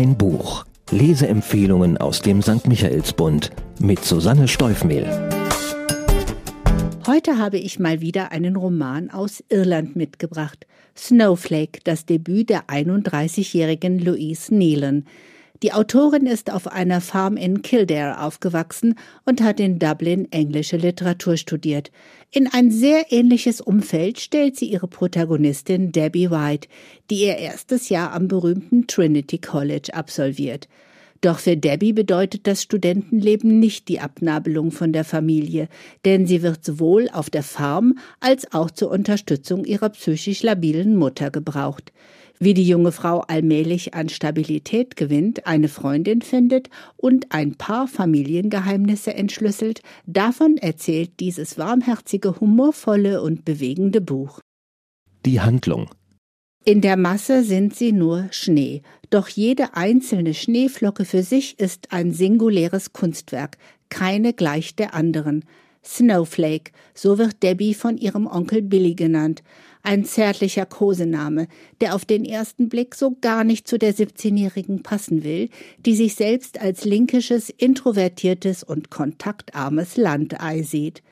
Ein Buch. Leseempfehlungen aus dem St. Michaelsbund mit Susanne Steufmehl. Heute habe ich mal wieder einen Roman aus Irland mitgebracht. Snowflake, das Debüt der 31-jährigen Louise Nealon. Die Autorin ist auf einer Farm in Kildare aufgewachsen und hat in Dublin englische Literatur studiert. In ein sehr ähnliches Umfeld stellt sie ihre Protagonistin Debbie White, die ihr erstes Jahr am berühmten Trinity College absolviert. Doch für Debbie bedeutet das Studentenleben nicht die Abnabelung von der Familie, denn sie wird sowohl auf der Farm als auch zur Unterstützung ihrer psychisch labilen Mutter gebraucht. Wie die junge Frau allmählich an Stabilität gewinnt, eine Freundin findet und ein paar Familiengeheimnisse entschlüsselt, davon erzählt dieses warmherzige, humorvolle und bewegende Buch. Die Handlung in der Masse sind sie nur Schnee, doch jede einzelne Schneeflocke für sich ist ein singuläres Kunstwerk, keine gleich der anderen. Snowflake, so wird Debbie von ihrem Onkel Billy genannt, ein zärtlicher Kosename, der auf den ersten Blick so gar nicht zu der 17-Jährigen passen will, die sich selbst als linkisches, introvertiertes und kontaktarmes Landei sieht.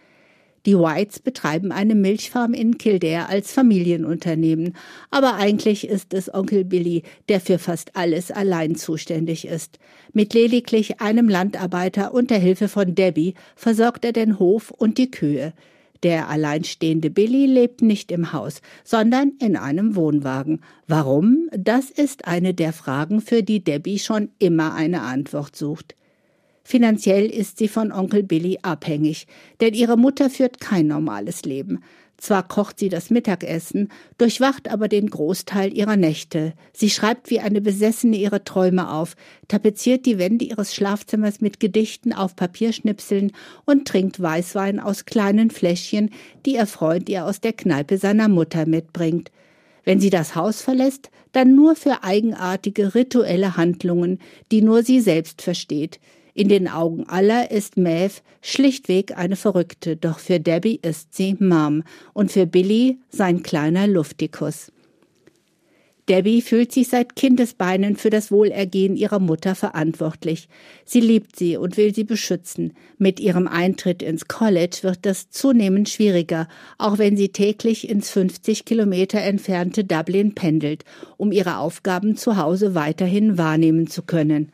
Die Whites betreiben eine Milchfarm in Kildare als Familienunternehmen, aber eigentlich ist es Onkel Billy, der für fast alles allein zuständig ist. Mit lediglich einem Landarbeiter und der Hilfe von Debbie versorgt er den Hof und die Kühe. Der alleinstehende Billy lebt nicht im Haus, sondern in einem Wohnwagen. Warum? Das ist eine der Fragen, für die Debbie schon immer eine Antwort sucht. Finanziell ist sie von Onkel Billy abhängig, denn ihre Mutter führt kein normales Leben. Zwar kocht sie das Mittagessen, durchwacht aber den Großteil ihrer Nächte. Sie schreibt wie eine Besessene ihre Träume auf, tapeziert die Wände ihres Schlafzimmers mit Gedichten auf Papierschnipseln und trinkt Weißwein aus kleinen Fläschchen, die ihr Freund ihr aus der Kneipe seiner Mutter mitbringt. Wenn sie das Haus verlässt, dann nur für eigenartige rituelle Handlungen, die nur sie selbst versteht. In den Augen aller ist Maeve schlichtweg eine Verrückte, doch für Debbie ist sie Mom und für Billy sein kleiner Luftikus. Debbie fühlt sich seit Kindesbeinen für das Wohlergehen ihrer Mutter verantwortlich. Sie liebt sie und will sie beschützen. Mit ihrem Eintritt ins College wird das zunehmend schwieriger, auch wenn sie täglich ins 50 Kilometer entfernte Dublin pendelt, um ihre Aufgaben zu Hause weiterhin wahrnehmen zu können.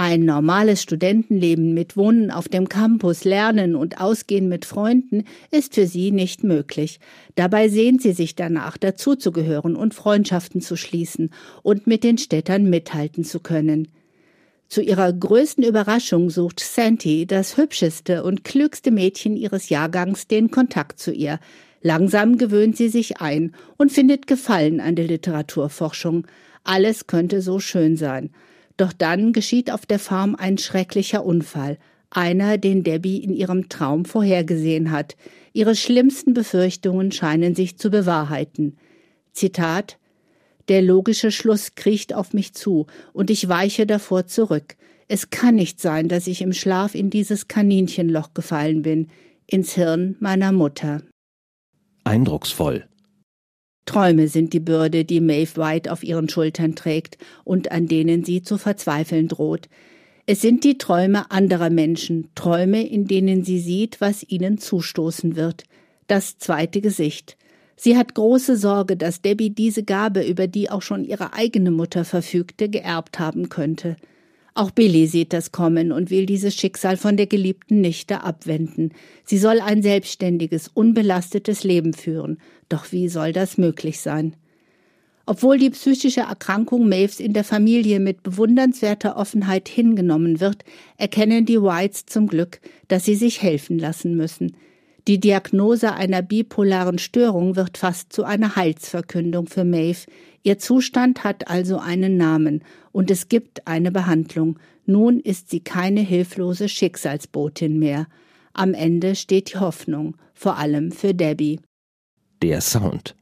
Ein normales Studentenleben mit Wohnen auf dem Campus, Lernen und Ausgehen mit Freunden ist für sie nicht möglich. Dabei sehnt sie sich danach, dazuzugehören und Freundschaften zu schließen und mit den Städtern mithalten zu können. Zu ihrer größten Überraschung sucht Santi, das hübscheste und klügste Mädchen ihres Jahrgangs, den Kontakt zu ihr. Langsam gewöhnt sie sich ein und findet Gefallen an der Literaturforschung. Alles könnte so schön sein. Doch dann geschieht auf der Farm ein schrecklicher Unfall, einer, den Debbie in ihrem Traum vorhergesehen hat. Ihre schlimmsten Befürchtungen scheinen sich zu bewahrheiten. Zitat Der logische Schluss kriecht auf mich zu, und ich weiche davor zurück. Es kann nicht sein, dass ich im Schlaf in dieses Kaninchenloch gefallen bin, ins Hirn meiner Mutter. Eindrucksvoll. Träume sind die Bürde, die Maeve White auf ihren Schultern trägt und an denen sie zu verzweifeln droht. Es sind die Träume anderer Menschen, Träume, in denen sie sieht, was ihnen zustoßen wird. Das zweite Gesicht. Sie hat große Sorge, dass Debbie diese Gabe, über die auch schon ihre eigene Mutter verfügte, geerbt haben könnte. Auch Billy sieht das kommen und will dieses Schicksal von der geliebten Nichte abwenden. Sie soll ein selbstständiges, unbelastetes Leben führen. Doch wie soll das möglich sein? Obwohl die psychische Erkrankung Maves in der Familie mit bewundernswerter Offenheit hingenommen wird, erkennen die Whites zum Glück, dass sie sich helfen lassen müssen. Die Diagnose einer bipolaren Störung wird fast zu einer Heilsverkündung für Maeve. Ihr Zustand hat also einen Namen und es gibt eine Behandlung. Nun ist sie keine hilflose Schicksalsbotin mehr. Am Ende steht die Hoffnung, vor allem für Debbie. Der Sound.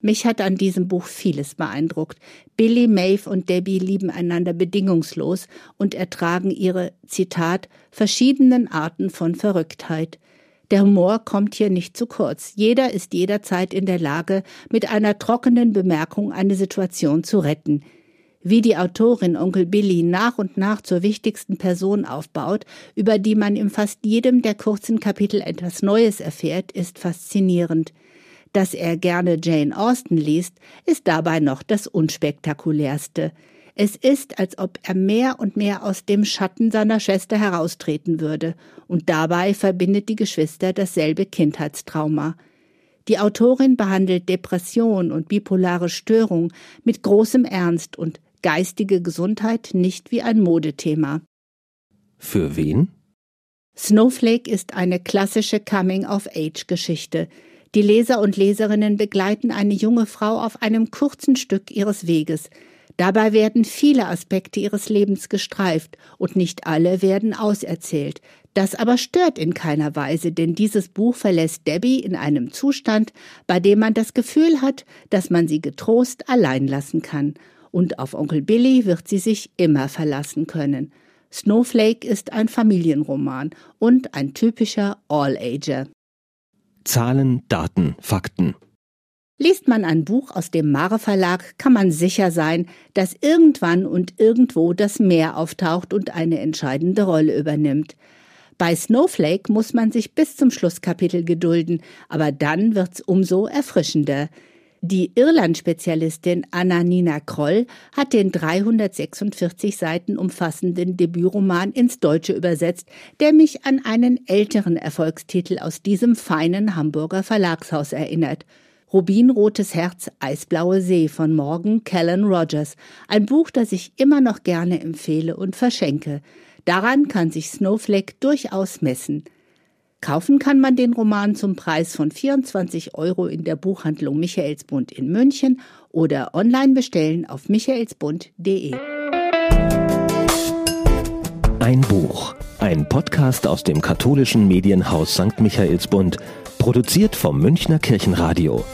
Mich hat an diesem Buch vieles beeindruckt. Billy, Maeve und Debbie lieben einander bedingungslos und ertragen ihre, Zitat, verschiedenen Arten von Verrücktheit. Der Humor kommt hier nicht zu kurz. Jeder ist jederzeit in der Lage, mit einer trockenen Bemerkung eine Situation zu retten. Wie die Autorin Onkel Billy nach und nach zur wichtigsten Person aufbaut, über die man in fast jedem der kurzen Kapitel etwas Neues erfährt, ist faszinierend. Dass er gerne Jane Austen liest, ist dabei noch das unspektakulärste. Es ist, als ob er mehr und mehr aus dem Schatten seiner Schwester heraustreten würde, und dabei verbindet die Geschwister dasselbe Kindheitstrauma. Die Autorin behandelt Depression und bipolare Störung mit großem Ernst und geistige Gesundheit nicht wie ein Modethema. Für wen? Snowflake ist eine klassische Coming-of-Age-Geschichte. Die Leser und Leserinnen begleiten eine junge Frau auf einem kurzen Stück ihres Weges – Dabei werden viele Aspekte ihres Lebens gestreift und nicht alle werden auserzählt. Das aber stört in keiner Weise, denn dieses Buch verlässt Debbie in einem Zustand, bei dem man das Gefühl hat, dass man sie getrost allein lassen kann. Und auf Onkel Billy wird sie sich immer verlassen können. Snowflake ist ein Familienroman und ein typischer All-Ager. Zahlen, Daten, Fakten. Liest man ein Buch aus dem Mare Verlag, kann man sicher sein, dass irgendwann und irgendwo das Meer auftaucht und eine entscheidende Rolle übernimmt. Bei Snowflake muss man sich bis zum Schlusskapitel gedulden, aber dann wird's umso erfrischender. Die Irland-Spezialistin Anna-Nina Kroll hat den 346 Seiten umfassenden Debütroman ins Deutsche übersetzt, der mich an einen älteren Erfolgstitel aus diesem feinen Hamburger Verlagshaus erinnert – Rubinrotes Herz, Eisblaue See von Morgan Callan Rogers. Ein Buch, das ich immer noch gerne empfehle und verschenke. Daran kann sich Snowflake durchaus messen. Kaufen kann man den Roman zum Preis von 24 Euro in der Buchhandlung Michaelsbund in München oder online bestellen auf michaelsbund.de. Ein Buch. Ein Podcast aus dem katholischen Medienhaus St. Michaelsbund Produziert vom Münchner Kirchenradio.